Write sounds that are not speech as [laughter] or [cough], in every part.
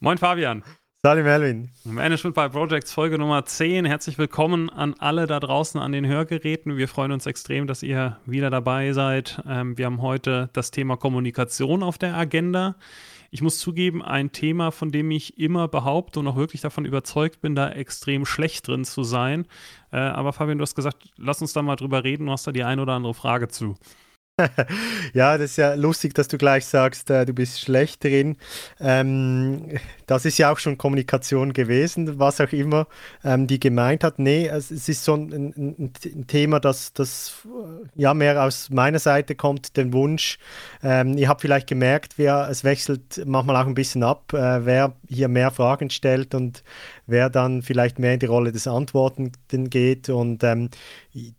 Moin Fabian. Salut Melvin. Management by Projects Folge Nummer 10. Herzlich willkommen an alle da draußen an den Hörgeräten. Wir freuen uns extrem, dass ihr wieder dabei seid. Ähm, wir haben heute das Thema Kommunikation auf der Agenda. Ich muss zugeben, ein Thema, von dem ich immer behaupte und auch wirklich davon überzeugt bin, da extrem schlecht drin zu sein. Äh, aber Fabian, du hast gesagt, lass uns da mal drüber reden. Du hast da die ein oder andere Frage zu. [laughs] ja, das ist ja lustig, dass du gleich sagst, äh, du bist schlecht drin. Ähm, das ist ja auch schon Kommunikation gewesen, was auch immer ähm, die gemeint hat. Nee, es, es ist so ein, ein, ein, Thema, das, das äh, ja mehr aus meiner Seite kommt, den Wunsch. Ähm, ihr habt vielleicht gemerkt, wer, es wechselt manchmal auch ein bisschen ab, äh, wer hier mehr Fragen stellt und wer dann vielleicht mehr in die Rolle des Antwortenden geht. Und ähm,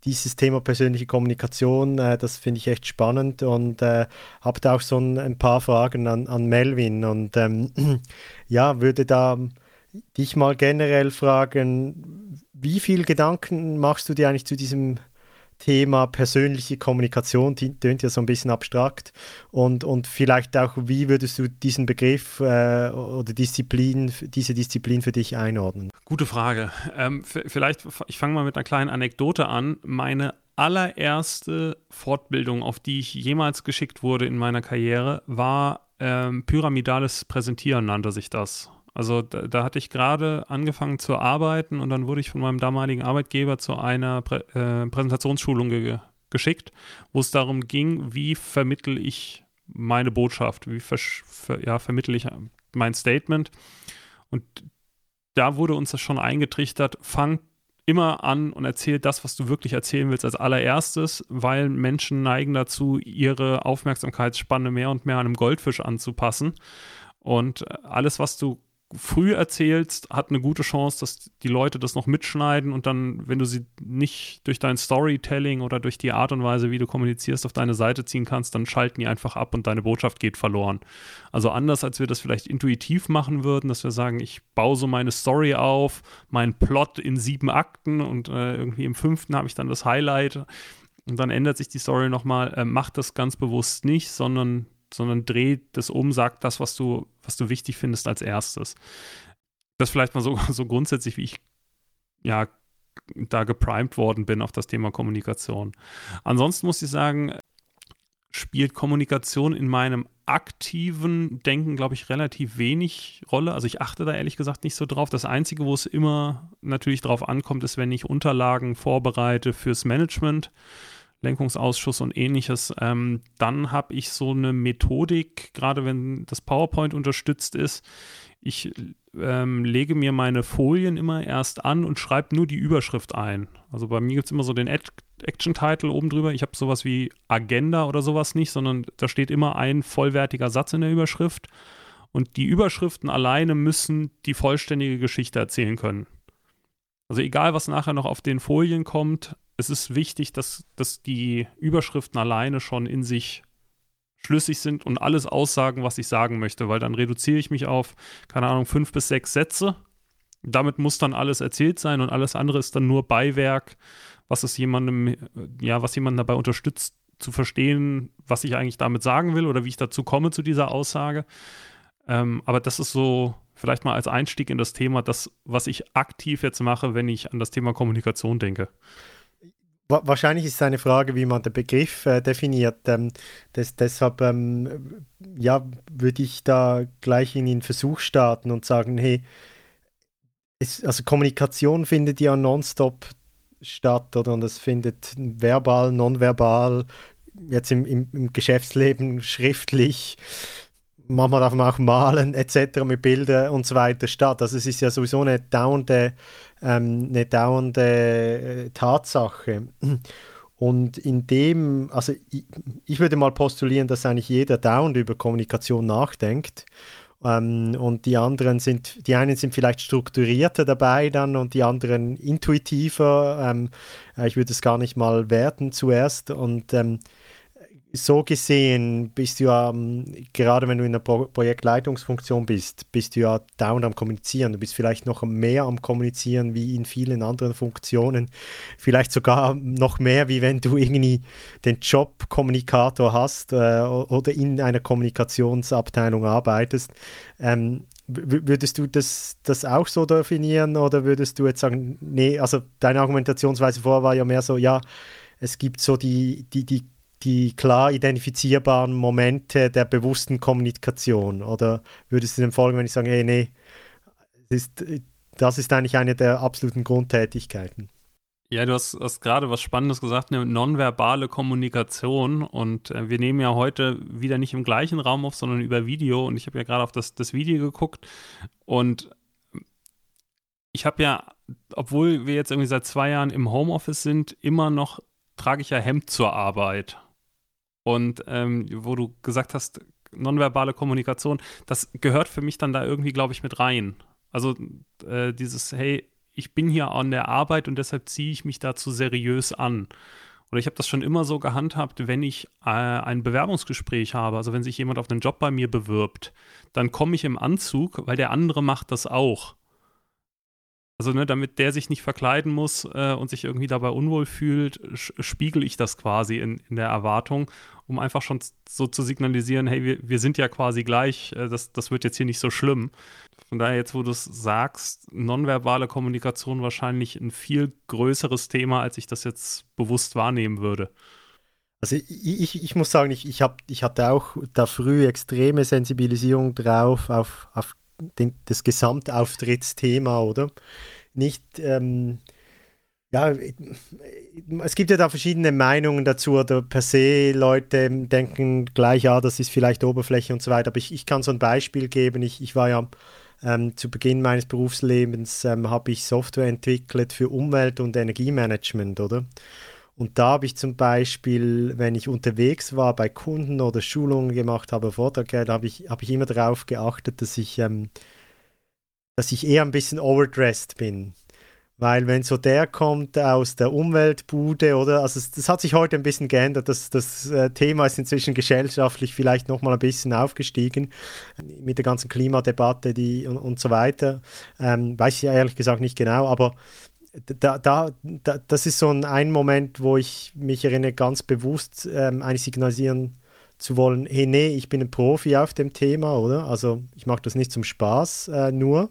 dieses Thema persönliche Kommunikation, äh, das finde ich echt spannend und äh, habe da auch so ein, ein, paar Fragen an, an Melvin. Und ähm, [clears throat] ja, würde da dich mal generell fragen, wie viel Gedanken machst du dir eigentlich zu diesem Thema persönliche Kommunikation, tönt ja so ein bisschen abstrakt. Und, und vielleicht auch, wie würdest du diesen Begriff äh, oder Disziplin, diese Disziplin für dich einordnen? Gute Frage. Ähm, vielleicht, ich fange mal mit einer kleinen Anekdote an. Meine allererste Fortbildung, auf die ich jemals geschickt wurde in meiner Karriere, war ähm, pyramidales Präsentieren, nannte sich das. Also da, da hatte ich gerade angefangen zu arbeiten und dann wurde ich von meinem damaligen Arbeitgeber zu einer Prä äh, Präsentationsschulung ge geschickt, wo es darum ging, wie vermittel ich meine Botschaft, wie ver ver ja, vermittel ich mein Statement. Und da wurde uns das schon eingetrichtert, fang immer an und erzähl das, was du wirklich erzählen willst als allererstes, weil Menschen neigen dazu, ihre Aufmerksamkeitsspanne mehr und mehr einem Goldfisch anzupassen. Und alles, was du früh erzählst, hat eine gute Chance, dass die Leute das noch mitschneiden und dann, wenn du sie nicht durch dein Storytelling oder durch die Art und Weise, wie du kommunizierst, auf deine Seite ziehen kannst, dann schalten die einfach ab und deine Botschaft geht verloren. Also anders, als wir das vielleicht intuitiv machen würden, dass wir sagen, ich baue so meine Story auf, meinen Plot in sieben Akten und äh, irgendwie im fünften habe ich dann das Highlight und dann ändert sich die Story nochmal, äh, macht das ganz bewusst nicht, sondern sondern dreht das um, sagt das, was du, was du wichtig findest als erstes. Das vielleicht mal so, [laughs] so grundsätzlich, wie ich ja da geprimed worden bin auf das Thema Kommunikation. Ansonsten muss ich sagen, spielt Kommunikation in meinem aktiven Denken, glaube ich, relativ wenig Rolle. Also ich achte da ehrlich gesagt nicht so drauf. Das Einzige, wo es immer natürlich drauf ankommt, ist, wenn ich Unterlagen vorbereite fürs Management Lenkungsausschuss und ähnliches, ähm, dann habe ich so eine Methodik, gerade wenn das PowerPoint unterstützt ist. Ich ähm, lege mir meine Folien immer erst an und schreibe nur die Überschrift ein. Also bei mir gibt es immer so den Action-Title oben drüber. Ich habe sowas wie Agenda oder sowas nicht, sondern da steht immer ein vollwertiger Satz in der Überschrift. Und die Überschriften alleine müssen die vollständige Geschichte erzählen können. Also egal, was nachher noch auf den Folien kommt, es ist wichtig, dass, dass die Überschriften alleine schon in sich schlüssig sind und alles aussagen, was ich sagen möchte, weil dann reduziere ich mich auf, keine Ahnung, fünf bis sechs Sätze. Damit muss dann alles erzählt sein und alles andere ist dann nur Beiwerk, was es jemandem, ja, was jemanden dabei unterstützt, zu verstehen, was ich eigentlich damit sagen will oder wie ich dazu komme zu dieser Aussage. Ähm, aber das ist so, vielleicht mal als Einstieg in das Thema, das, was ich aktiv jetzt mache, wenn ich an das Thema Kommunikation denke. Wahrscheinlich ist es eine Frage, wie man den Begriff äh, definiert. Ähm, das, deshalb ähm, ja, würde ich da gleich in den Versuch starten und sagen, hey, es, also Kommunikation findet ja nonstop statt oder und es findet verbal, nonverbal, jetzt im, im, im Geschäftsleben schriftlich, manchmal darf man auch malen etc. mit Bildern und so weiter statt. Also es ist ja sowieso eine dauernde ähm, eine dauernde äh, Tatsache. Und in dem, also ich, ich, würde mal postulieren, dass eigentlich jeder dauernd über Kommunikation nachdenkt. Ähm, und die anderen sind, die einen sind vielleicht strukturierter dabei dann und die anderen intuitiver. Ähm, äh, ich würde es gar nicht mal werten zuerst. Und ähm, so gesehen bist du ja, ähm, gerade wenn du in der Pro Projektleitungsfunktion bist, bist du ja dauernd am Kommunizieren. Du bist vielleicht noch mehr am Kommunizieren wie in vielen anderen Funktionen. Vielleicht sogar noch mehr, wie wenn du irgendwie den Job Kommunikator hast äh, oder in einer Kommunikationsabteilung arbeitest. Ähm, würdest du das, das auch so definieren oder würdest du jetzt sagen, nee, also deine Argumentationsweise vorher war ja mehr so, ja, es gibt so die, die, die, die klar identifizierbaren Momente der bewussten Kommunikation oder würdest du dem folgen, wenn ich sage, hey, nee, das ist, das ist eigentlich eine der absoluten Grundtätigkeiten? Ja, du hast, hast gerade was Spannendes gesagt, eine nonverbale Kommunikation. Und äh, wir nehmen ja heute wieder nicht im gleichen Raum auf, sondern über Video. Und ich habe ja gerade auf das, das Video geguckt. Und ich habe ja, obwohl wir jetzt irgendwie seit zwei Jahren im Homeoffice sind, immer noch trage ich ja Hemd zur Arbeit. Und ähm, wo du gesagt hast, nonverbale Kommunikation, das gehört für mich dann da irgendwie, glaube ich, mit rein. Also äh, dieses, hey, ich bin hier an der Arbeit und deshalb ziehe ich mich dazu seriös an. Oder ich habe das schon immer so gehandhabt, wenn ich äh, ein Bewerbungsgespräch habe, also wenn sich jemand auf einen Job bei mir bewirbt, dann komme ich im Anzug, weil der andere macht das auch. Also, ne, damit der sich nicht verkleiden muss äh, und sich irgendwie dabei unwohl fühlt, spiegel ich das quasi in, in der Erwartung, um einfach schon so zu signalisieren, hey, wir, wir sind ja quasi gleich, äh, das, das wird jetzt hier nicht so schlimm. Von daher, jetzt wo du es sagst, nonverbale Kommunikation wahrscheinlich ein viel größeres Thema, als ich das jetzt bewusst wahrnehmen würde. Also ich, ich, ich muss sagen, ich, ich, hab, ich hatte auch da früh extreme Sensibilisierung drauf, auf, auf den, das Gesamtauftrittsthema, oder? Nicht, ähm, ja, es gibt ja da verschiedene Meinungen dazu, oder per se Leute denken gleich, ja, das ist vielleicht Oberfläche und so weiter, aber ich, ich kann so ein Beispiel geben. Ich, ich war ja ähm, zu Beginn meines Berufslebens, ähm, habe ich Software entwickelt für Umwelt- und Energiemanagement, oder? Und da habe ich zum Beispiel, wenn ich unterwegs war bei Kunden oder Schulungen gemacht habe, Vorträge, da habe ich, hab ich immer darauf geachtet, dass ich, ähm, dass ich eher ein bisschen overdressed bin. Weil wenn so der kommt aus der Umweltbude, oder? Also das hat sich heute ein bisschen geändert. Das, das äh, Thema ist inzwischen gesellschaftlich vielleicht nochmal ein bisschen aufgestiegen mit der ganzen Klimadebatte die, und, und so weiter. Ähm, weiß ich ehrlich gesagt nicht genau, aber da, da, da, das ist so ein, ein Moment, wo ich mich erinnere, ganz bewusst ähm, eigentlich signalisieren zu wollen, hey, nee, ich bin ein Profi auf dem Thema, oder? Also ich mache das nicht zum Spaß äh, nur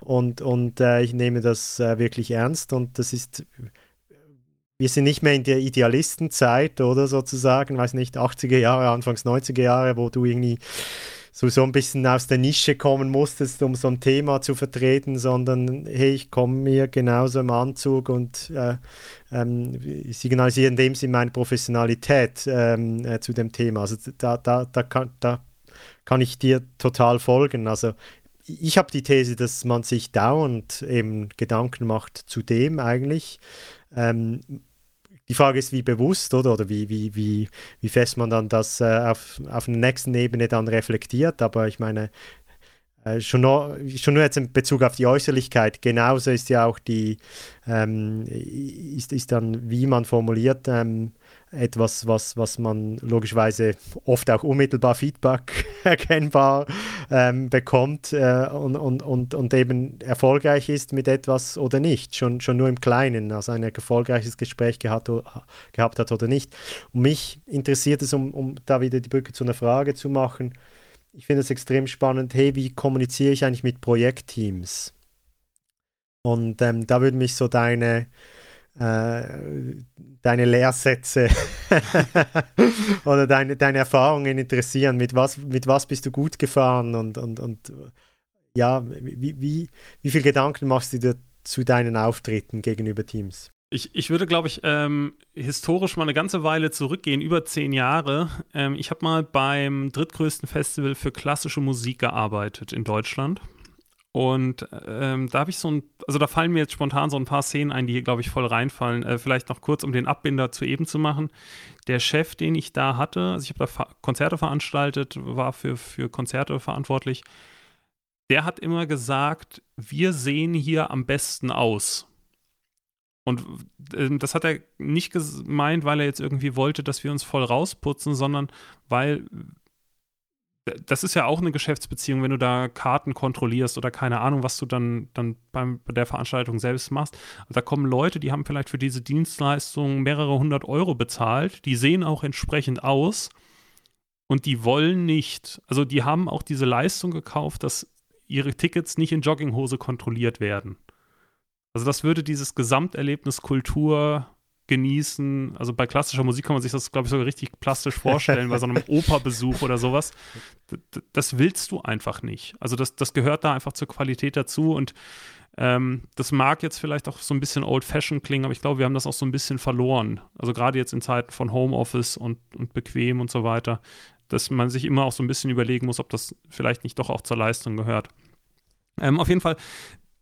und, und äh, ich nehme das äh, wirklich ernst und das ist, wir sind nicht mehr in der Idealistenzeit, oder sozusagen, weiß nicht, 80er Jahre, Anfangs 90er Jahre, wo du irgendwie so ein bisschen aus der Nische kommen musstest, um so ein Thema zu vertreten, sondern hey, ich komme mir genauso im Anzug und äh, ähm, signalisiere in dem Sinne meine Professionalität ähm, äh, zu dem Thema. Also da, da, da, kann, da kann ich dir total folgen. Also ich habe die These, dass man sich dauernd eben Gedanken macht zu dem eigentlich. Ähm, die Frage ist, wie bewusst oder, oder wie, wie, wie, wie fest man dann das äh, auf, auf der nächsten Ebene dann reflektiert. Aber ich meine, äh, schon, nur, schon nur jetzt in Bezug auf die Äußerlichkeit, genauso ist ja auch die, ähm, ist, ist dann, wie man formuliert, ähm, etwas, was, was man logischerweise oft auch unmittelbar Feedback [laughs] erkennbar ähm, bekommt äh, und, und, und, und eben erfolgreich ist mit etwas oder nicht, schon, schon nur im Kleinen, also ein erfolgreiches Gespräch gehabt, gehabt hat oder nicht. Und mich interessiert es, um, um da wieder die Brücke zu einer Frage zu machen, ich finde es extrem spannend, hey, wie kommuniziere ich eigentlich mit Projektteams? Und ähm, da würde mich so deine deine Lehrsätze [laughs] oder deine, deine Erfahrungen interessieren. Mit was, mit was bist du gut gefahren und, und, und ja, wie, wie, wie viel Gedanken machst du dir zu deinen Auftritten gegenüber Teams? Ich, ich würde, glaube ich, ähm, historisch mal eine ganze Weile zurückgehen, über zehn Jahre. Ähm, ich habe mal beim drittgrößten Festival für klassische Musik gearbeitet in Deutschland. Und ähm, da habe ich so ein, also da fallen mir jetzt spontan so ein paar Szenen ein, die hier, glaube ich, voll reinfallen. Äh, vielleicht noch kurz, um den Abbinder zu eben zu machen. Der Chef, den ich da hatte, also ich habe da Konzerte veranstaltet, war für, für Konzerte verantwortlich, der hat immer gesagt, wir sehen hier am besten aus. Und äh, das hat er nicht gemeint, weil er jetzt irgendwie wollte, dass wir uns voll rausputzen, sondern weil das ist ja auch eine Geschäftsbeziehung, wenn du da Karten kontrollierst oder keine Ahnung, was du dann, dann beim, bei der Veranstaltung selbst machst. Da kommen Leute, die haben vielleicht für diese Dienstleistung mehrere hundert Euro bezahlt, die sehen auch entsprechend aus und die wollen nicht, also die haben auch diese Leistung gekauft, dass ihre Tickets nicht in Jogginghose kontrolliert werden. Also das würde dieses Gesamterlebnis Kultur genießen. Also bei klassischer Musik kann man sich das, glaube ich, sogar richtig plastisch vorstellen, bei so einem [laughs] Operbesuch oder sowas. Das willst du einfach nicht. Also das, das gehört da einfach zur Qualität dazu und ähm, das mag jetzt vielleicht auch so ein bisschen old-fashioned klingen, aber ich glaube, wir haben das auch so ein bisschen verloren. Also gerade jetzt in Zeiten von Homeoffice und, und bequem und so weiter, dass man sich immer auch so ein bisschen überlegen muss, ob das vielleicht nicht doch auch zur Leistung gehört. Ähm, auf jeden Fall,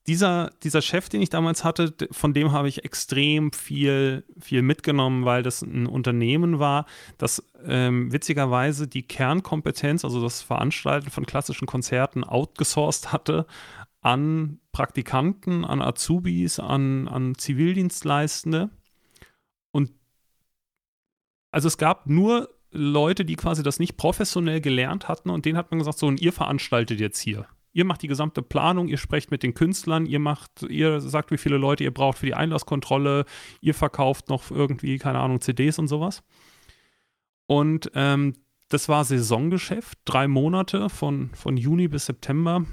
dieser, dieser Chef, den ich damals hatte, von dem habe ich extrem viel, viel mitgenommen, weil das ein Unternehmen war, das ähm, witzigerweise die Kernkompetenz, also das Veranstalten von klassischen Konzerten, outgesourced hatte an Praktikanten, an Azubis, an, an Zivildienstleistende. Und also es gab nur Leute, die quasi das nicht professionell gelernt hatten und denen hat man gesagt, so, und ihr veranstaltet jetzt hier. Ihr macht die gesamte Planung, ihr sprecht mit den Künstlern, ihr macht, ihr sagt, wie viele Leute ihr braucht für die Einlasskontrolle, ihr verkauft noch irgendwie, keine Ahnung, CDs und sowas. Und ähm, das war Saisongeschäft, drei Monate von, von Juni bis September.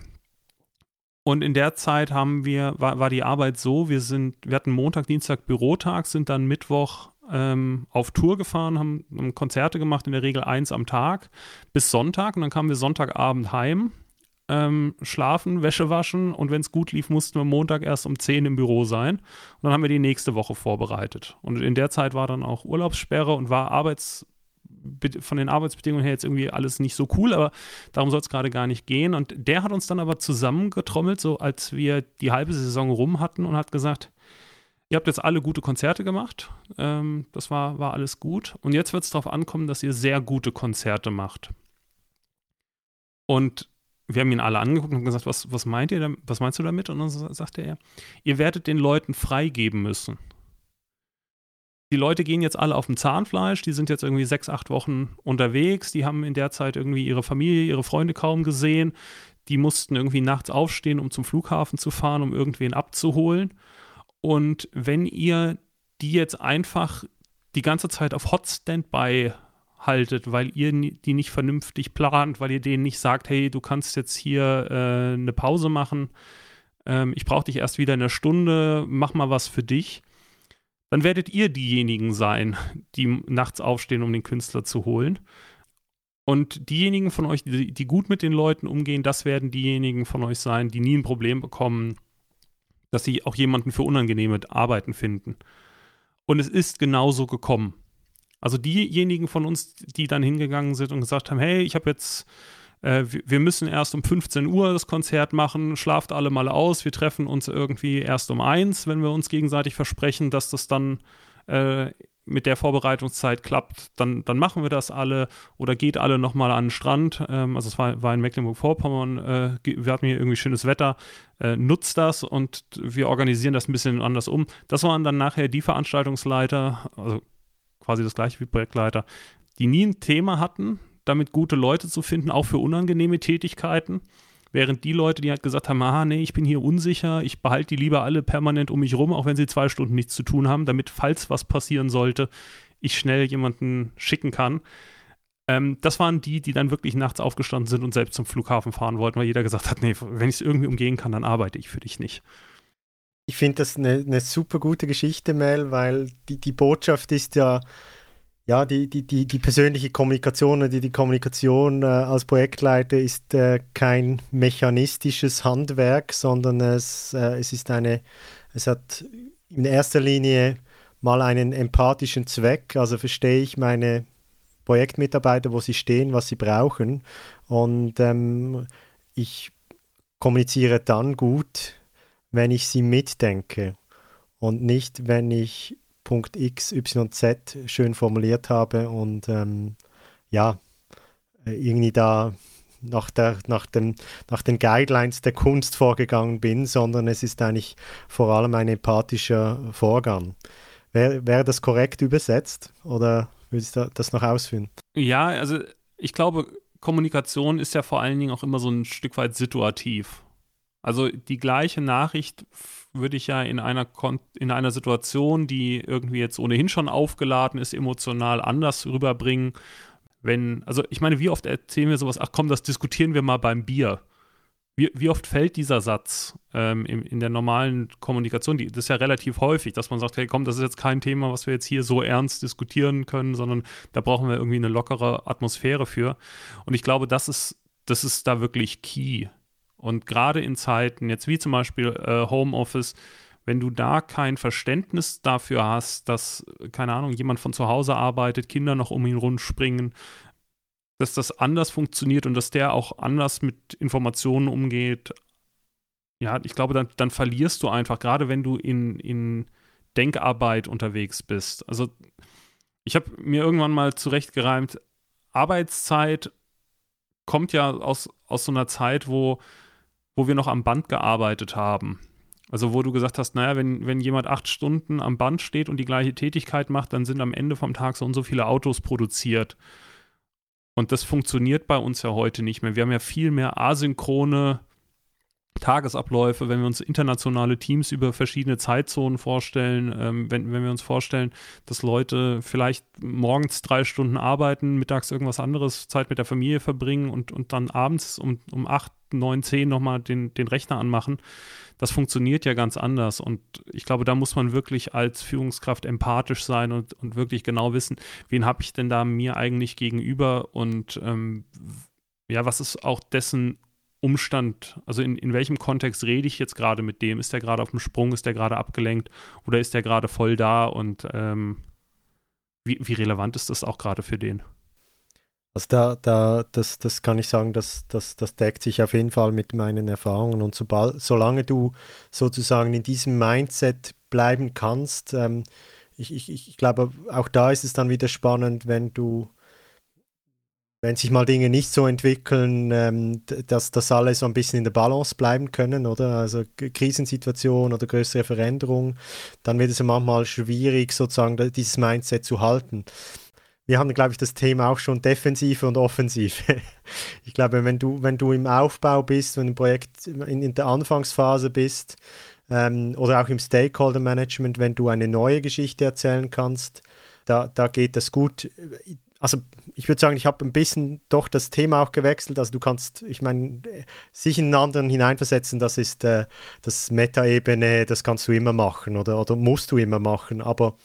Und in der Zeit haben wir, war, war die Arbeit so, wir sind, wir hatten Montag, Dienstag Bürotag, sind dann Mittwoch ähm, auf Tour gefahren, haben, haben Konzerte gemacht, in der Regel eins am Tag, bis Sonntag. Und dann kamen wir Sonntagabend heim ähm, schlafen, Wäsche waschen und wenn es gut lief, mussten wir Montag erst um 10 im Büro sein. Und dann haben wir die nächste Woche vorbereitet. Und in der Zeit war dann auch Urlaubssperre und war Arbeits von den Arbeitsbedingungen her jetzt irgendwie alles nicht so cool, aber darum soll es gerade gar nicht gehen. Und der hat uns dann aber zusammengetrommelt, so als wir die halbe Saison rum hatten und hat gesagt, ihr habt jetzt alle gute Konzerte gemacht, ähm, das war, war alles gut. Und jetzt wird es darauf ankommen, dass ihr sehr gute Konzerte macht. Und wir haben ihn alle angeguckt und gesagt, was, was meint ihr, was meinst du damit? Und dann sagte er, ihr werdet den Leuten freigeben müssen. Die Leute gehen jetzt alle auf dem Zahnfleisch, die sind jetzt irgendwie sechs, acht Wochen unterwegs, die haben in der Zeit irgendwie ihre Familie, ihre Freunde kaum gesehen, die mussten irgendwie nachts aufstehen, um zum Flughafen zu fahren, um irgendwen abzuholen. Und wenn ihr die jetzt einfach die ganze Zeit auf Hot Standby haltet, weil ihr die nicht vernünftig plant, weil ihr denen nicht sagt, hey, du kannst jetzt hier äh, eine Pause machen, ähm, ich brauche dich erst wieder in einer Stunde, mach mal was für dich, dann werdet ihr diejenigen sein, die nachts aufstehen, um den Künstler zu holen. Und diejenigen von euch, die, die gut mit den Leuten umgehen, das werden diejenigen von euch sein, die nie ein Problem bekommen, dass sie auch jemanden für unangenehme Arbeiten finden. Und es ist genauso gekommen. Also diejenigen von uns, die dann hingegangen sind und gesagt haben, hey, ich habe jetzt, äh, wir müssen erst um 15 Uhr das Konzert machen, schlaft alle mal aus, wir treffen uns irgendwie erst um eins, wenn wir uns gegenseitig versprechen, dass das dann äh, mit der Vorbereitungszeit klappt, dann, dann machen wir das alle oder geht alle nochmal an den Strand. Ähm, also es war, war in Mecklenburg-Vorpommern, äh, wir hatten hier irgendwie schönes Wetter, äh, nutzt das und wir organisieren das ein bisschen anders um. Das waren dann nachher die Veranstaltungsleiter, also quasi das gleiche wie Projektleiter, die nie ein Thema hatten, damit gute Leute zu finden, auch für unangenehme Tätigkeiten. Während die Leute, die halt gesagt haben, ah, nee, ich bin hier unsicher, ich behalte die lieber alle permanent um mich rum, auch wenn sie zwei Stunden nichts zu tun haben, damit, falls was passieren sollte, ich schnell jemanden schicken kann. Ähm, das waren die, die dann wirklich nachts aufgestanden sind und selbst zum Flughafen fahren wollten, weil jeder gesagt hat, nee, wenn ich es irgendwie umgehen kann, dann arbeite ich für dich nicht. Ich finde das eine, eine super gute Geschichte, Mel, weil die, die Botschaft ist ja, ja, die, die, die, die persönliche Kommunikation oder die, die Kommunikation äh, als Projektleiter ist äh, kein mechanistisches Handwerk, sondern es, äh, es ist eine, es hat in erster Linie mal einen empathischen Zweck, also verstehe ich meine Projektmitarbeiter, wo sie stehen, was sie brauchen. Und ähm, ich kommuniziere dann gut wenn ich sie mitdenke und nicht, wenn ich Punkt X, Y, Z schön formuliert habe und ähm, ja, irgendwie da nach, der, nach, den, nach den Guidelines der Kunst vorgegangen bin, sondern es ist eigentlich vor allem ein empathischer Vorgang. Wäre wär das korrekt übersetzt oder würdest du das noch ausführen? Ja, also ich glaube, Kommunikation ist ja vor allen Dingen auch immer so ein Stück weit situativ. Also die gleiche Nachricht würde ich ja in einer, Kon in einer Situation, die irgendwie jetzt ohnehin schon aufgeladen ist, emotional anders rüberbringen. Wenn, also ich meine, wie oft erzählen wir sowas, ach komm, das diskutieren wir mal beim Bier. wie, wie oft fällt dieser Satz ähm, in, in, der normalen Kommunikation? Die, das ist ja relativ häufig, dass man sagt, hey komm, das ist jetzt kein Thema, was wir jetzt hier so ernst diskutieren können, sondern da brauchen wir irgendwie eine lockere Atmosphäre für. Und ich glaube, das ist, das ist da wirklich key. Und gerade in Zeiten, jetzt wie zum Beispiel äh, Homeoffice, wenn du da kein Verständnis dafür hast, dass, keine Ahnung, jemand von zu Hause arbeitet, Kinder noch um ihn rund springen, dass das anders funktioniert und dass der auch anders mit Informationen umgeht, ja, ich glaube, dann, dann verlierst du einfach, gerade wenn du in, in Denkarbeit unterwegs bist. Also ich habe mir irgendwann mal zurechtgereimt, Arbeitszeit kommt ja aus, aus so einer Zeit, wo, wo wir noch am Band gearbeitet haben. Also wo du gesagt hast, naja, wenn, wenn jemand acht Stunden am Band steht und die gleiche Tätigkeit macht, dann sind am Ende vom Tag so und so viele Autos produziert. Und das funktioniert bei uns ja heute nicht mehr. Wir haben ja viel mehr asynchrone Tagesabläufe, wenn wir uns internationale Teams über verschiedene Zeitzonen vorstellen, ähm, wenn, wenn wir uns vorstellen, dass Leute vielleicht morgens drei Stunden arbeiten, mittags irgendwas anderes, Zeit mit der Familie verbringen und, und dann abends um, um acht, neun, zehn nochmal den, den Rechner anmachen, das funktioniert ja ganz anders. Und ich glaube, da muss man wirklich als Führungskraft empathisch sein und, und wirklich genau wissen, wen habe ich denn da mir eigentlich gegenüber und ähm, ja, was ist auch dessen Umstand, also in, in welchem Kontext rede ich jetzt gerade mit dem? Ist der gerade auf dem Sprung, ist der gerade abgelenkt oder ist der gerade voll da und ähm, wie, wie relevant ist das auch gerade für den? Also da, da, das, das kann ich sagen, das, das, das deckt sich auf jeden Fall mit meinen Erfahrungen. Und sobald, solange du sozusagen in diesem Mindset bleiben kannst, ähm, ich, ich, ich glaube, auch da ist es dann wieder spannend, wenn du, wenn sich mal Dinge nicht so entwickeln, ähm, dass das alle so ein bisschen in der Balance bleiben können, oder? Also Krisensituation oder größere Veränderungen, dann wird es ja manchmal schwierig, sozusagen dieses Mindset zu halten wir haben, glaube ich, das Thema auch schon Defensive und Offensive. [laughs] Ich glaube, wenn du, wenn du im Aufbau bist, wenn du im Projekt in, in der Anfangsphase bist ähm, oder auch im Stakeholder Management, wenn du eine neue Geschichte erzählen kannst, da, da geht das gut also ich würde sagen, ich habe ein bisschen doch das Thema auch gewechselt. Also du kannst, ich meine, sich in einen anderen hineinversetzen, das ist äh, das Meta-Ebene, das kannst du immer machen oder, oder musst du immer machen. Aber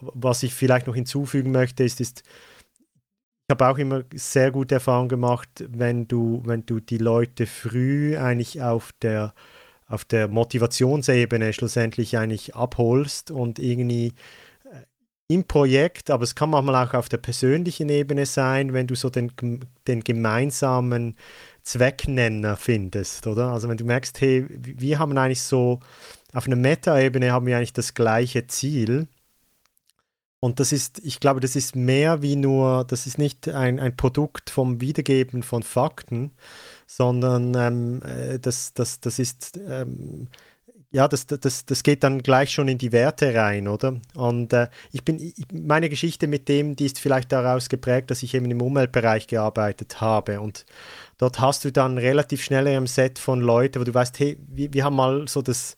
was ich vielleicht noch hinzufügen möchte, ist, ist ich habe auch immer sehr gute Erfahrungen gemacht, wenn du, wenn du die Leute früh eigentlich auf der auf der Motivationsebene schlussendlich eigentlich abholst und irgendwie im Projekt, aber es kann manchmal auch auf der persönlichen Ebene sein, wenn du so den, den gemeinsamen Zwecknenner findest, oder? Also wenn du merkst, hey, wir haben eigentlich so, auf einer Meta-Ebene haben wir eigentlich das gleiche Ziel. Und das ist, ich glaube, das ist mehr wie nur, das ist nicht ein, ein Produkt vom Wiedergeben von Fakten, sondern ähm, äh, das, das, das ist ähm, ja, das, das, das geht dann gleich schon in die Werte rein, oder? Und äh, ich bin, ich, meine Geschichte mit dem, die ist vielleicht daraus geprägt, dass ich eben im Umweltbereich gearbeitet habe. Und dort hast du dann relativ schnell ein Set von Leuten, wo du weißt, hey, wir, wir haben mal so das,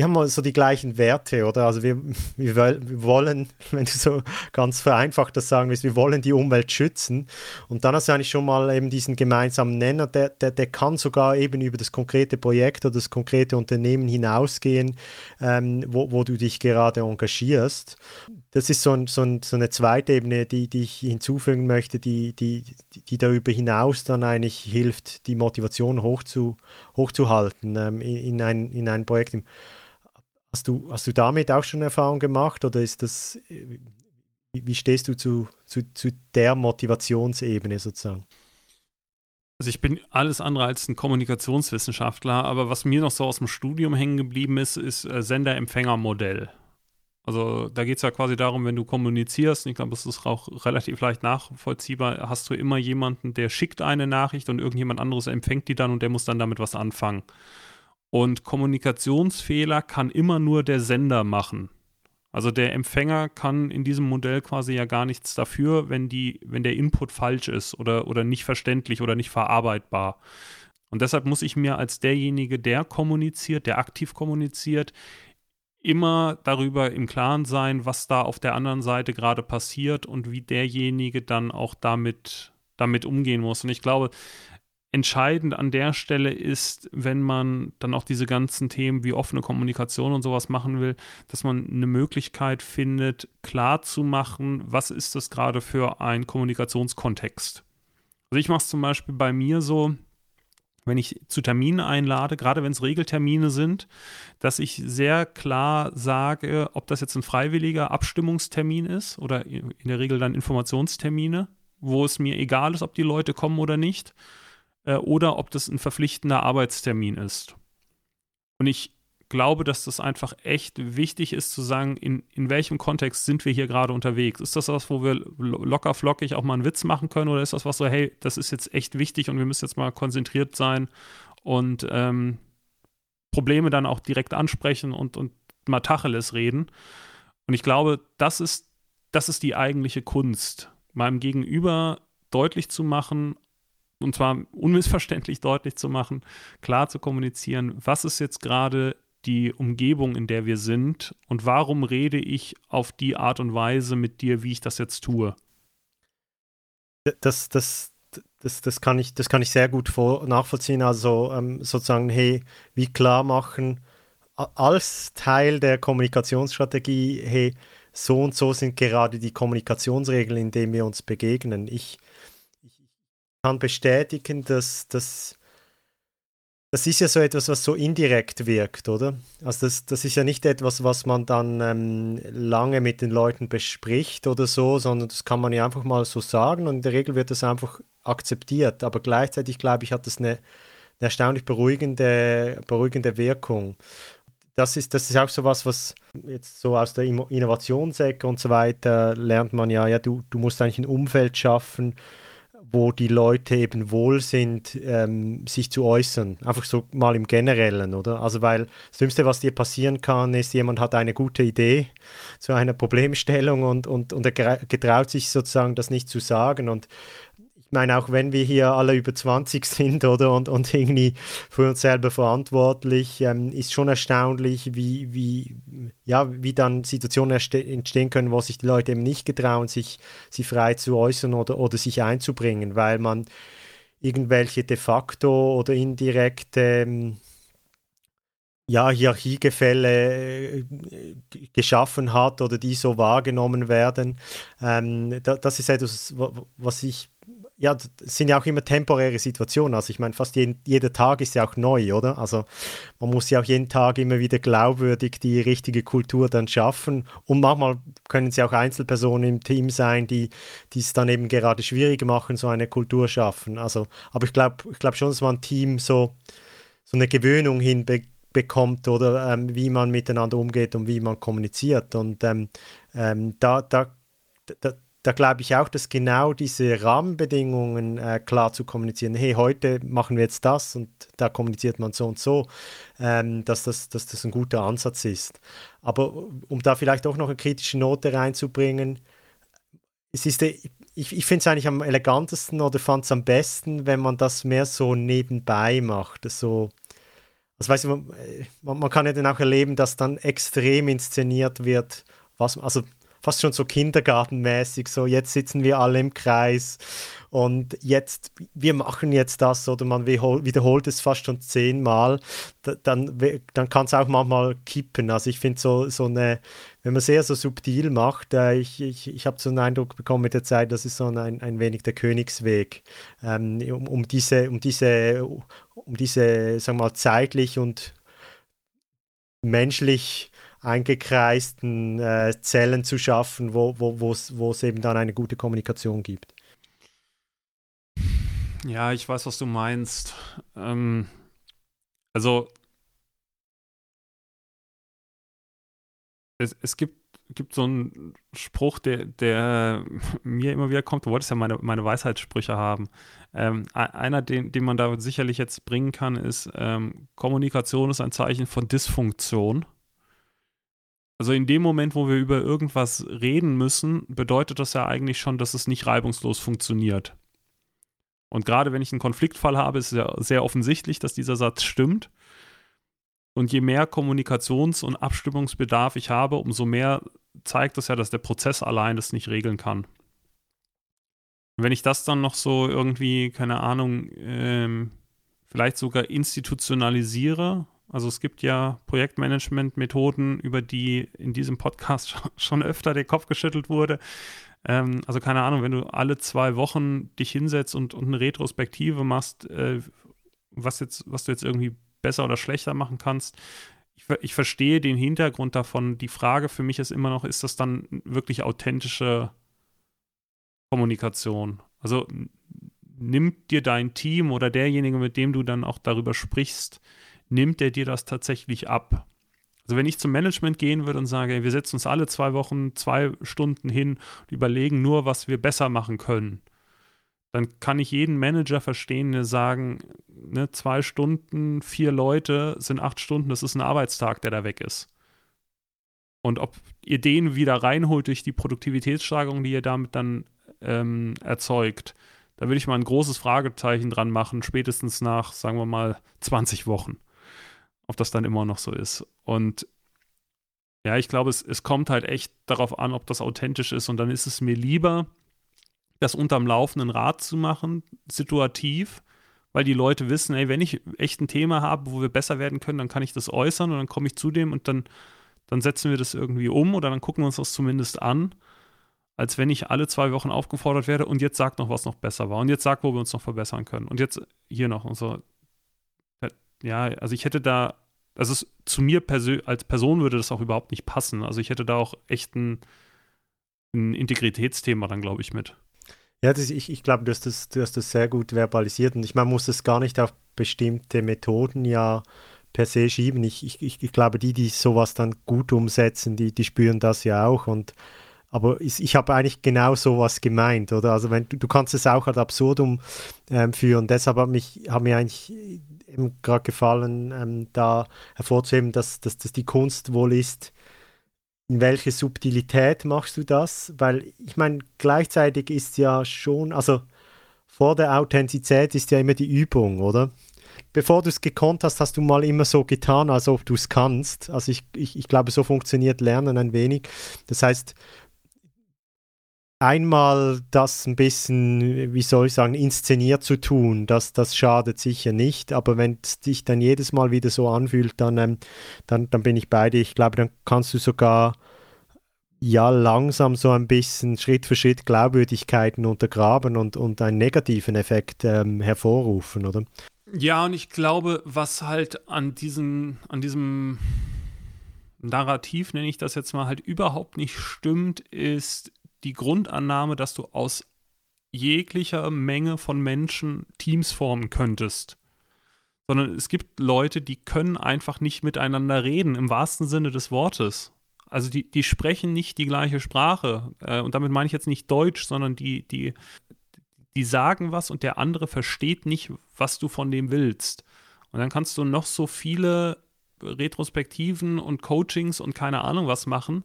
wir haben so die gleichen Werte, oder? Also wir, wir, wollen, [laughs] wenn du so ganz vereinfacht das sagen willst, wir wollen die Umwelt schützen. Und dann hast du eigentlich schon mal eben diesen gemeinsamen Nenner, der, der, der kann sogar eben über das konkrete Projekt oder das konkrete Unternehmen hinausgehen, ähm, wo, wo du dich gerade engagierst. Das ist so, ein, so, ein, so eine zweite Ebene, die, die ich hinzufügen möchte, die, die, die darüber hinaus dann eigentlich hilft, die Motivation hochzu, hochzuhalten ähm, in, in, ein, in ein Projekt. Hast du, hast du damit auch schon Erfahrung gemacht oder ist das, wie stehst du zu, zu, zu der Motivationsebene sozusagen? Also ich bin alles andere als ein Kommunikationswissenschaftler, aber was mir noch so aus dem Studium hängen geblieben ist, ist äh, Sender-Empfänger-Modell. Also da geht es ja quasi darum, wenn du kommunizierst, und ich glaube, das ist auch relativ leicht nachvollziehbar, hast du immer jemanden, der schickt eine Nachricht und irgendjemand anderes empfängt die dann und der muss dann damit was anfangen. Und Kommunikationsfehler kann immer nur der Sender machen. Also der Empfänger kann in diesem Modell quasi ja gar nichts dafür, wenn, die, wenn der Input falsch ist oder, oder nicht verständlich oder nicht verarbeitbar. Und deshalb muss ich mir als derjenige, der kommuniziert, der aktiv kommuniziert, immer darüber im Klaren sein, was da auf der anderen Seite gerade passiert und wie derjenige dann auch damit, damit umgehen muss. Und ich glaube, entscheidend an der Stelle ist, wenn man dann auch diese ganzen Themen wie offene Kommunikation und sowas machen will, dass man eine Möglichkeit findet, klar zu machen, was ist das gerade für ein Kommunikationskontext. Also ich mache es zum Beispiel bei mir so, wenn ich zu Terminen einlade, gerade wenn es Regeltermine sind, dass ich sehr klar sage, ob das jetzt ein freiwilliger Abstimmungstermin ist oder in der Regel dann Informationstermine, wo es mir egal ist, ob die Leute kommen oder nicht, äh, oder ob das ein verpflichtender Arbeitstermin ist. Und ich glaube, dass das einfach echt wichtig ist zu sagen, in, in welchem Kontext sind wir hier gerade unterwegs? Ist das was, wo wir locker flockig auch mal einen Witz machen können oder ist das was so, hey, das ist jetzt echt wichtig und wir müssen jetzt mal konzentriert sein und ähm, Probleme dann auch direkt ansprechen und, und mal Tacheles reden? Und ich glaube, das ist, das ist die eigentliche Kunst, meinem Gegenüber deutlich zu machen, und zwar unmissverständlich [laughs] deutlich zu machen, klar zu kommunizieren, was ist jetzt gerade die Umgebung, in der wir sind und warum rede ich auf die Art und Weise mit dir, wie ich das jetzt tue? Das, das, das, das, kann, ich, das kann ich sehr gut nachvollziehen. Also ähm, sozusagen, hey, wie klar machen, als Teil der Kommunikationsstrategie, hey, so und so sind gerade die Kommunikationsregeln, in denen wir uns begegnen. Ich kann bestätigen, dass, dass das ist ja so etwas, was so indirekt wirkt, oder? Also das, das ist ja nicht etwas, was man dann ähm, lange mit den Leuten bespricht oder so, sondern das kann man ja einfach mal so sagen und in der Regel wird das einfach akzeptiert. Aber gleichzeitig, glaube ich, hat das eine, eine erstaunlich beruhigende, beruhigende Wirkung. Das ist, das ist auch so was, was jetzt so aus der Innovationsecke und so weiter lernt man ja, ja, du, du musst eigentlich ein Umfeld schaffen, wo die Leute eben wohl sind, ähm, sich zu äußern. Einfach so mal im Generellen, oder? Also, weil das Schlimmste, was dir passieren kann, ist, jemand hat eine gute Idee zu einer Problemstellung und, und, und er getraut sich sozusagen, das nicht zu sagen. Und ich meine, auch wenn wir hier alle über 20 sind oder und, und irgendwie für uns selber verantwortlich, ähm, ist schon erstaunlich, wie, wie, ja, wie dann Situationen entstehen können, wo sich die Leute eben nicht getrauen, sich, sich frei zu äußern oder, oder sich einzubringen, weil man irgendwelche de facto oder indirekte ähm, ja, Hierarchiegefälle äh, geschaffen hat oder die so wahrgenommen werden. Ähm, da, das ist etwas, was ich ja, es sind ja auch immer temporäre Situationen. Also ich meine, fast jeden, jeder Tag ist ja auch neu, oder? Also man muss ja auch jeden Tag immer wieder glaubwürdig die richtige Kultur dann schaffen. Und manchmal können es ja auch Einzelpersonen im Team sein, die, die es dann eben gerade schwierig machen, so eine Kultur schaffen. Also, aber ich glaube ich glaub schon, dass man ein Team so, so eine Gewöhnung hinbekommt oder ähm, wie man miteinander umgeht und wie man kommuniziert. Und ähm, ähm, da, da, da da glaube ich auch, dass genau diese Rahmenbedingungen äh, klar zu kommunizieren, hey, heute machen wir jetzt das und da kommuniziert man so und so, ähm, dass, das, dass das ein guter Ansatz ist. Aber um da vielleicht auch noch eine kritische Note reinzubringen, es ist, ich, ich finde es eigentlich am elegantesten oder fand es am besten, wenn man das mehr so nebenbei macht. So, also weißt du, man, man kann ja dann auch erleben, dass dann extrem inszeniert wird, was, also fast schon so kindergartenmäßig, so jetzt sitzen wir alle im Kreis und jetzt, wir machen jetzt das oder man wiederholt es fast schon zehnmal, dann, dann kann es auch manchmal kippen. Also ich finde so, so eine, wenn man sehr so subtil macht, äh, ich, ich, ich habe so einen Eindruck bekommen mit der Zeit, das ist so ein, ein wenig der Königsweg, ähm, um, um diese, um diese, um diese, sagen wir mal, zeitlich und menschlich eingekreisten äh, Zellen zu schaffen, wo, wo, wo es eben dann eine gute Kommunikation gibt. Ja, ich weiß, was du meinst. Ähm, also es, es gibt, gibt so einen Spruch, der, der [laughs] mir immer wieder kommt. Du wolltest ja meine, meine Weisheitssprüche haben. Ähm, einer, den, den man da sicherlich jetzt bringen kann, ist, ähm, Kommunikation ist ein Zeichen von Dysfunktion. Also in dem Moment, wo wir über irgendwas reden müssen, bedeutet das ja eigentlich schon, dass es nicht reibungslos funktioniert. Und gerade wenn ich einen Konfliktfall habe, ist es ja sehr offensichtlich, dass dieser Satz stimmt. Und je mehr Kommunikations- und Abstimmungsbedarf ich habe, umso mehr zeigt es ja, dass der Prozess allein das nicht regeln kann. Wenn ich das dann noch so irgendwie, keine Ahnung, ähm, vielleicht sogar institutionalisiere, also es gibt ja Projektmanagement-Methoden, über die in diesem Podcast [laughs] schon öfter der Kopf geschüttelt wurde. Ähm, also keine Ahnung, wenn du alle zwei Wochen dich hinsetzt und, und eine Retrospektive machst, äh, was, jetzt, was du jetzt irgendwie besser oder schlechter machen kannst. Ich, ich verstehe den Hintergrund davon. Die Frage für mich ist immer noch, ist das dann wirklich authentische Kommunikation? Also nimmt dir dein Team oder derjenige, mit dem du dann auch darüber sprichst, nimmt er dir das tatsächlich ab? Also wenn ich zum Management gehen würde und sage, wir setzen uns alle zwei Wochen zwei Stunden hin und überlegen nur, was wir besser machen können, dann kann ich jeden Manager verstehen, der sagen, ne, zwei Stunden, vier Leute sind acht Stunden, das ist ein Arbeitstag, der da weg ist. Und ob ihr den wieder reinholt durch die Produktivitätssteigerung, die ihr damit dann ähm, erzeugt, da würde ich mal ein großes Fragezeichen dran machen, spätestens nach, sagen wir mal, 20 Wochen. Ob das dann immer noch so ist. Und ja, ich glaube, es, es kommt halt echt darauf an, ob das authentisch ist. Und dann ist es mir lieber, das unterm laufenden Rad zu machen, situativ, weil die Leute wissen, ey, wenn ich echt ein Thema habe, wo wir besser werden können, dann kann ich das äußern und dann komme ich zu dem und dann, dann setzen wir das irgendwie um oder dann gucken wir uns das zumindest an, als wenn ich alle zwei Wochen aufgefordert werde und jetzt sagt noch, was noch besser war und jetzt sagt, wo wir uns noch verbessern können und jetzt hier noch und so. Ja, also ich hätte da, also zu mir persö als Person würde das auch überhaupt nicht passen. Also ich hätte da auch echt ein, ein Integritätsthema dann, glaube ich, mit. Ja, das, ich, ich glaube, du, hast das, du hast das sehr gut verbalisiert und ich, man muss es gar nicht auf bestimmte Methoden ja per se schieben. Ich, ich, ich glaube, die, die sowas dann gut umsetzen, die, die spüren das ja auch und aber ich, ich habe eigentlich genau sowas gemeint, oder? Also wenn du, du kannst es auch ad absurdum ähm, führen. Deshalb hat mich, hat mir eigentlich gerade gefallen, ähm, da hervorzuheben, dass, dass, dass die Kunst wohl ist, in welche Subtilität machst du das? Weil ich meine, gleichzeitig ist ja schon, also vor der Authentizität ist ja immer die Übung, oder? Bevor du es gekonnt hast, hast du mal immer so getan, als ob du es kannst. Also ich, ich, ich glaube, so funktioniert Lernen ein wenig. Das heißt, einmal das ein bisschen, wie soll ich sagen, inszeniert zu tun, das, das schadet sicher nicht. Aber wenn es dich dann jedes Mal wieder so anfühlt, dann, ähm, dann, dann bin ich bei dir. Ich glaube, dann kannst du sogar ja langsam so ein bisschen Schritt für Schritt Glaubwürdigkeiten untergraben und, und einen negativen Effekt ähm, hervorrufen, oder? Ja, und ich glaube, was halt an diesem, an diesem Narrativ, nenne ich das jetzt mal, halt überhaupt nicht stimmt, ist die Grundannahme, dass du aus jeglicher Menge von Menschen Teams formen könntest. Sondern es gibt Leute, die können einfach nicht miteinander reden, im wahrsten Sinne des Wortes. Also die, die sprechen nicht die gleiche Sprache. Äh, und damit meine ich jetzt nicht Deutsch, sondern die, die, die sagen was und der andere versteht nicht, was du von dem willst. Und dann kannst du noch so viele Retrospektiven und Coachings und keine Ahnung was machen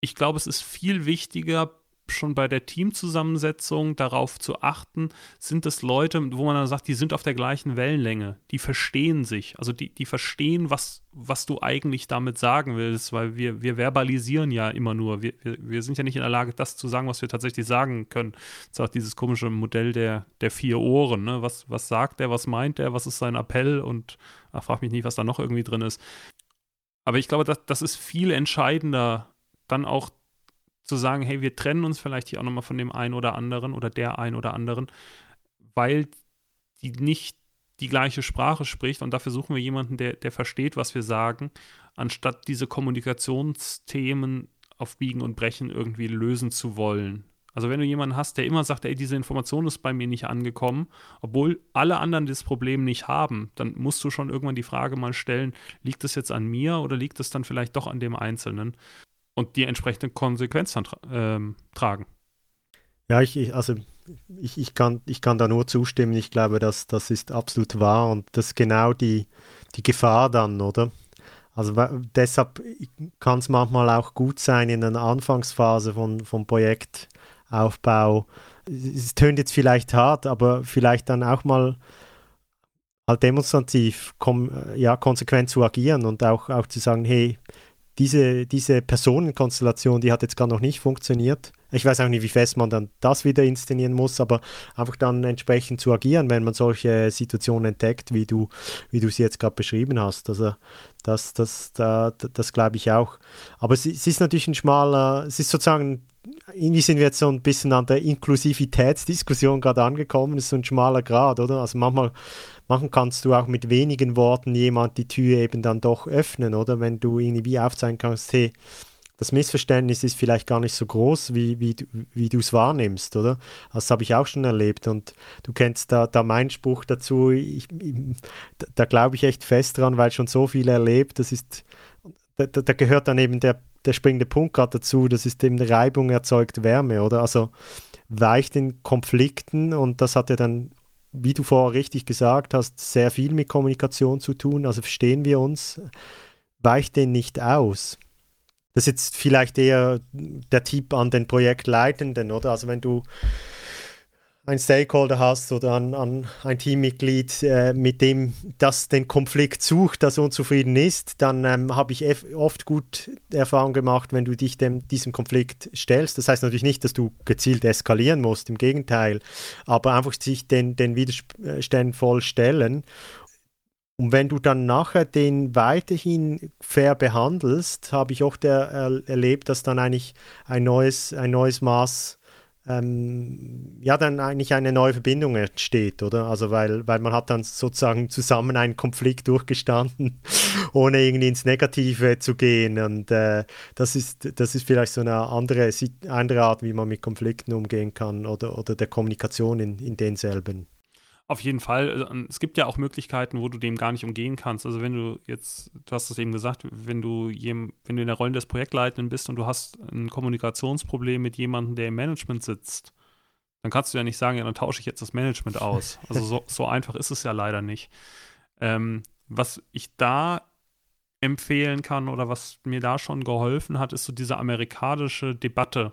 ich glaube, es ist viel wichtiger, schon bei der Teamzusammensetzung darauf zu achten, sind es Leute, wo man dann sagt, die sind auf der gleichen Wellenlänge, die verstehen sich, also die, die verstehen, was, was du eigentlich damit sagen willst, weil wir, wir verbalisieren ja immer nur, wir, wir, wir sind ja nicht in der Lage, das zu sagen, was wir tatsächlich sagen können. Das ist auch dieses komische Modell der, der vier Ohren, ne? was, was sagt der, was meint der, was ist sein Appell und ach, frag mich nicht, was da noch irgendwie drin ist. Aber ich glaube, das, das ist viel entscheidender dann auch zu sagen, hey, wir trennen uns vielleicht hier auch nochmal von dem einen oder anderen oder der einen oder anderen, weil die nicht die gleiche Sprache spricht und dafür suchen wir jemanden, der, der versteht, was wir sagen, anstatt diese Kommunikationsthemen auf Biegen und Brechen irgendwie lösen zu wollen. Also wenn du jemanden hast, der immer sagt, ey, diese Information ist bei mir nicht angekommen, obwohl alle anderen das Problem nicht haben, dann musst du schon irgendwann die Frage mal stellen, liegt es jetzt an mir oder liegt es dann vielleicht doch an dem Einzelnen? Und die entsprechende Konsequenz dann tra ähm, tragen. Ja, ich, ich, also ich, ich, kann, ich kann da nur zustimmen. Ich glaube, dass das ist absolut wahr und das ist genau die, die Gefahr dann, oder? Also deshalb kann es manchmal auch gut sein in der Anfangsphase von, vom Projektaufbau. Es tönt jetzt vielleicht hart, aber vielleicht dann auch mal halt demonstrativ kom ja, konsequent zu agieren und auch, auch zu sagen, hey, diese, diese Personenkonstellation, die hat jetzt gar noch nicht funktioniert. Ich weiß auch nicht, wie fest man dann das wieder inszenieren muss, aber einfach dann entsprechend zu agieren, wenn man solche Situationen entdeckt, wie du, wie du sie jetzt gerade beschrieben hast. Also das, das, das, das glaube ich auch. Aber es, es ist natürlich ein schmaler, es ist sozusagen irgendwie sind wir jetzt so ein bisschen an der Inklusivitätsdiskussion gerade angekommen. Das ist so ein schmaler Grad, oder? Also manchmal, manchmal kannst du auch mit wenigen Worten jemand die Tür eben dann doch öffnen, oder? Wenn du irgendwie aufzeigen kannst, hey, das Missverständnis ist vielleicht gar nicht so groß, wie, wie, wie du es wahrnimmst, oder? Das habe ich auch schon erlebt und du kennst da, da meinen Spruch dazu, ich, da, da glaube ich echt fest dran, weil schon so viel erlebt, das ist, da, da gehört dann eben der, der springende Punkt gerade dazu, das ist eben Reibung erzeugt Wärme, oder? Also weicht in Konflikten und das hat ja dann wie du vorher richtig gesagt hast, sehr viel mit Kommunikation zu tun. Also verstehen wir uns, weicht den nicht aus. Das ist jetzt vielleicht eher der Tipp an den Projektleitenden, oder? Also wenn du ein Stakeholder hast oder an, an ein Teammitglied, äh, mit dem das den Konflikt sucht, das unzufrieden ist, dann ähm, habe ich oft gut Erfahrung gemacht, wenn du dich dem, diesem Konflikt stellst. Das heißt natürlich nicht, dass du gezielt eskalieren musst, im Gegenteil, aber einfach sich den, den Widerständen voll stellen und wenn du dann nachher den weiterhin fair behandelst, habe ich auch der, er, erlebt, dass dann eigentlich ein neues, ein neues Maß, ähm, ja, dann eigentlich eine neue Verbindung entsteht, oder? Also, weil, weil man hat dann sozusagen zusammen einen Konflikt durchgestanden, [laughs] ohne irgendwie ins Negative zu gehen. Und äh, das, ist, das ist vielleicht so eine andere, andere Art, wie man mit Konflikten umgehen kann oder, oder der Kommunikation in, in denselben. Auf jeden Fall. Äh, es gibt ja auch Möglichkeiten, wo du dem gar nicht umgehen kannst. Also wenn du jetzt, du hast es eben gesagt, wenn du, jem, wenn du in der Rolle des Projektleitenden bist und du hast ein Kommunikationsproblem mit jemandem, der im Management sitzt, dann kannst du ja nicht sagen, ja, dann tausche ich jetzt das Management aus. [laughs] Also so, so einfach ist es ja leider nicht. Ähm, was ich da empfehlen kann oder was mir da schon geholfen hat, ist so diese amerikanische Debatte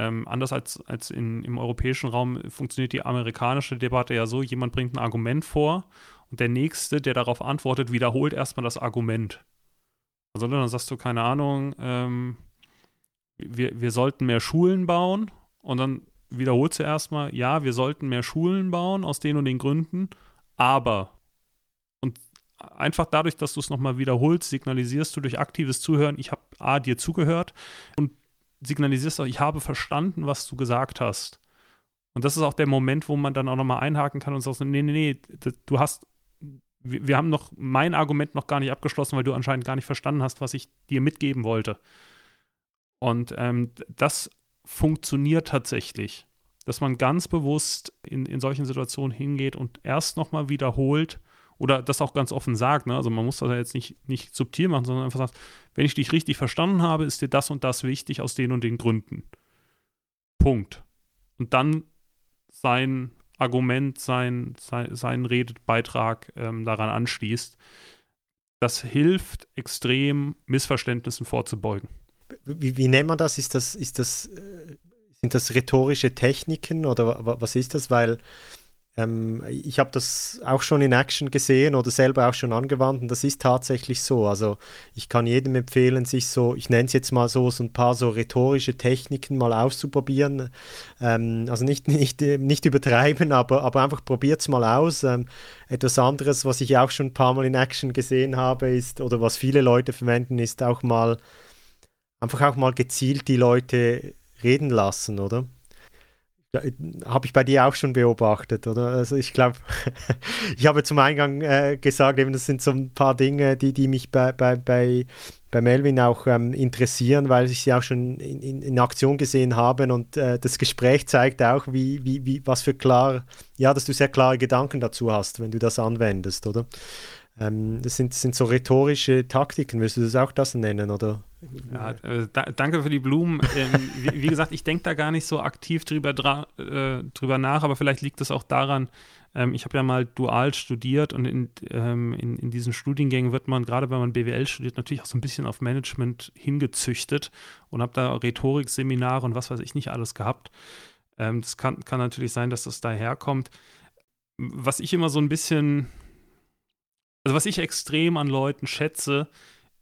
ähm, anders als, als in, im europäischen Raum funktioniert die amerikanische Debatte ja so, jemand bringt ein Argument vor und der Nächste, der darauf antwortet, wiederholt erstmal das Argument. Also dann sagst du, keine Ahnung, ähm, wir, wir sollten mehr Schulen bauen und dann wiederholst du erstmal, ja, wir sollten mehr Schulen bauen aus den und den Gründen, aber und einfach dadurch, dass du es nochmal wiederholst, signalisierst du durch aktives Zuhören, ich habe A, dir zugehört und signalisierst auch, ich habe verstanden, was du gesagt hast. Und das ist auch der Moment, wo man dann auch nochmal einhaken kann und sagt, nee, nee, nee, du hast, wir, wir haben noch mein Argument noch gar nicht abgeschlossen, weil du anscheinend gar nicht verstanden hast, was ich dir mitgeben wollte. Und ähm, das funktioniert tatsächlich, dass man ganz bewusst in, in solchen Situationen hingeht und erst nochmal wiederholt, oder das auch ganz offen sagt. Ne? Also man muss das ja jetzt nicht, nicht subtil machen, sondern einfach sagt, wenn ich dich richtig verstanden habe, ist dir das und das wichtig aus den und den Gründen. Punkt. Und dann sein Argument, sein, sein, sein Redebeitrag ähm, daran anschließt. Das hilft extrem, Missverständnissen vorzubeugen. Wie, wie nennt man das? Ist das, ist das, äh, sind das rhetorische Techniken oder was ist das? Weil ähm, ich habe das auch schon in Action gesehen oder selber auch schon angewandt und das ist tatsächlich so. Also ich kann jedem empfehlen, sich so, ich nenne es jetzt mal so, so ein paar so rhetorische Techniken mal auszuprobieren. Ähm, also nicht, [laughs] nicht, nicht übertreiben, aber, aber einfach probiert es mal aus. Ähm, etwas anderes, was ich auch schon ein paar Mal in Action gesehen habe, ist, oder was viele Leute verwenden, ist auch mal, einfach auch mal gezielt die Leute reden lassen, oder? Habe ich bei dir auch schon beobachtet, oder? Also ich glaube, [laughs] ich habe zum Eingang äh, gesagt, eben das sind so ein paar Dinge, die, die mich bei, bei, bei, bei Melvin auch ähm, interessieren, weil ich sie auch schon in, in, in Aktion gesehen habe und äh, das Gespräch zeigt auch, wie, wie, wie, was für klar, ja, dass du sehr klare Gedanken dazu hast, wenn du das anwendest, oder? Ähm, das sind, sind so rhetorische Taktiken, würdest du das auch das nennen, oder? Ja, äh, da, danke für die Blumen. Ähm, wie, wie, gesagt, ich denke da gar nicht so aktiv drüber, äh, drüber nach, aber vielleicht liegt es auch daran, ähm, ich habe ja mal dual studiert und in, ähm, in, in, diesen Studiengängen wird man, gerade wenn man BWL studiert, natürlich auch so ein bisschen auf Management hingezüchtet und habe da Rhetorikseminare und was weiß ich nicht alles gehabt. Ähm, das kann, kann natürlich sein, dass das daherkommt. Was ich immer so ein bisschen, also was ich extrem an Leuten schätze,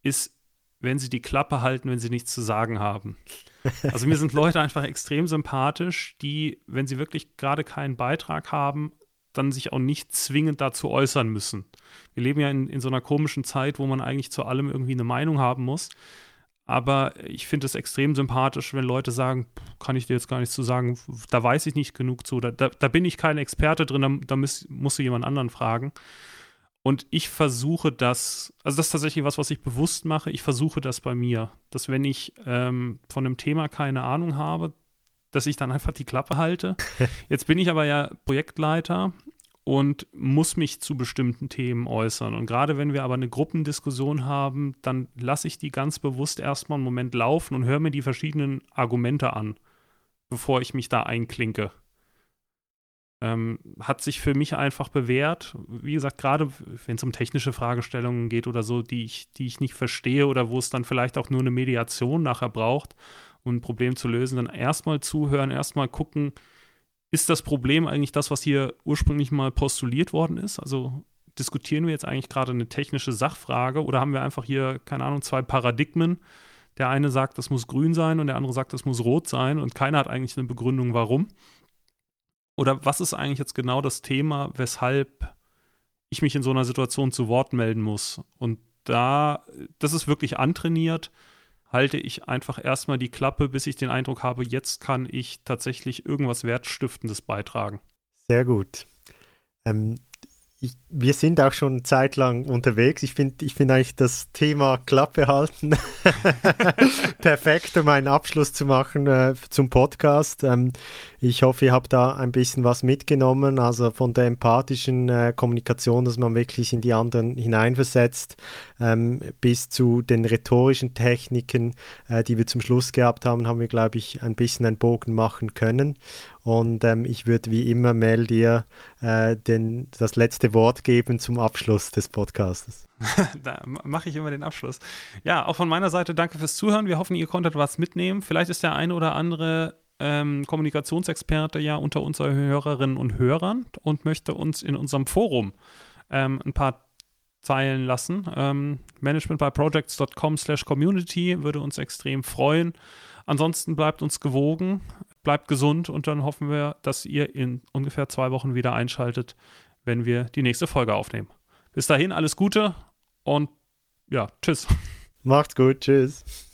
ist wenn sie die Klappe halten, wenn sie nichts zu sagen haben. Also mir sind Leute einfach extrem sympathisch, die, wenn sie wirklich gerade keinen Beitrag haben, dann sich auch nicht zwingend dazu äußern müssen. Wir leben ja in, in so einer komischen Zeit, wo man eigentlich zu allem irgendwie eine Meinung haben muss. Aber ich finde es extrem sympathisch, wenn Leute sagen, kann ich dir jetzt gar nichts zu sagen, da weiß ich nicht genug zu, da, da, da bin ich kein Experte drin, da, da muss, musst du jemand anderen fragen. Und ich versuche das, also das ist tatsächlich was, was ich bewusst mache, ich versuche das bei mir, dass wenn ich ähm, von einem Thema keine Ahnung habe, dass ich dann [laughs] einfach die Klappe halte. [laughs] Jetzt bin ich aber ja Projektleiter und muss mich zu bestimmten Themen äußern. Und gerade wenn wir aber eine Gruppendiskussion haben, dann lasse ich die ganz bewusst erstmal einen Moment laufen und höre mir die verschiedenen Argumente an, bevor ich mich da einklinke. Ähm, hat sich für mich einfach bewährt. Wie gesagt, gerade wenn es um technische Fragestellungen geht oder so, die ich, die ich nicht verstehe oder wo es dann vielleicht auch nur eine Mediation nachher braucht, um ein Problem zu lösen, dann erstmal zuhören, erstmal gucken, ist das Problem eigentlich das, was hier ursprünglich mal postuliert worden ist? Also diskutieren wir jetzt eigentlich gerade eine technische Sachfrage oder haben wir einfach hier, keine Ahnung, zwei Paradigmen? Der eine sagt, das muss grün sein und der andere sagt, das muss rot sein und keiner hat eigentlich eine Begründung, warum. Oder was ist eigentlich jetzt genau das Thema, weshalb ich mich in so einer Situation zu Wort melden muss? Und da, das ist wirklich antrainiert halte ich einfach erstmal die Klappe, bis ich den Eindruck habe, jetzt kann ich tatsächlich irgendwas Wertstiftendes beitragen. Sehr gut. Ähm, ich, wir sind auch schon zeitlang unterwegs. Ich finde ich find eigentlich das Thema Klappe halten [laughs] perfekt, um einen Abschluss zu machen äh, zum Podcast. Ähm, ich hoffe, ihr habt da ein bisschen was mitgenommen, also von der empathischen äh, Kommunikation, dass man wirklich in die anderen hineinversetzt, ähm, bis zu den rhetorischen Techniken, äh, die wir zum Schluss gehabt haben, haben wir, glaube ich, ein bisschen einen Bogen machen können. Und ähm, ich würde wie immer Mel dir äh, den, das letzte Wort geben zum Abschluss des Podcasts. [laughs] da mache ich immer den Abschluss. Ja, auch von meiner Seite danke fürs Zuhören. Wir hoffen, ihr konntet was mitnehmen. Vielleicht ist der eine oder andere ähm, Kommunikationsexperte ja unter unseren Hörerinnen und Hörern und möchte uns in unserem Forum ähm, ein paar Zeilen lassen. Ähm, management by projects.com slash community würde uns extrem freuen. Ansonsten bleibt uns gewogen bleibt gesund und dann hoffen wir, dass ihr in ungefähr zwei Wochen wieder einschaltet, wenn wir die nächste Folge aufnehmen. Bis dahin alles Gute und ja, tschüss. Macht's gut, tschüss.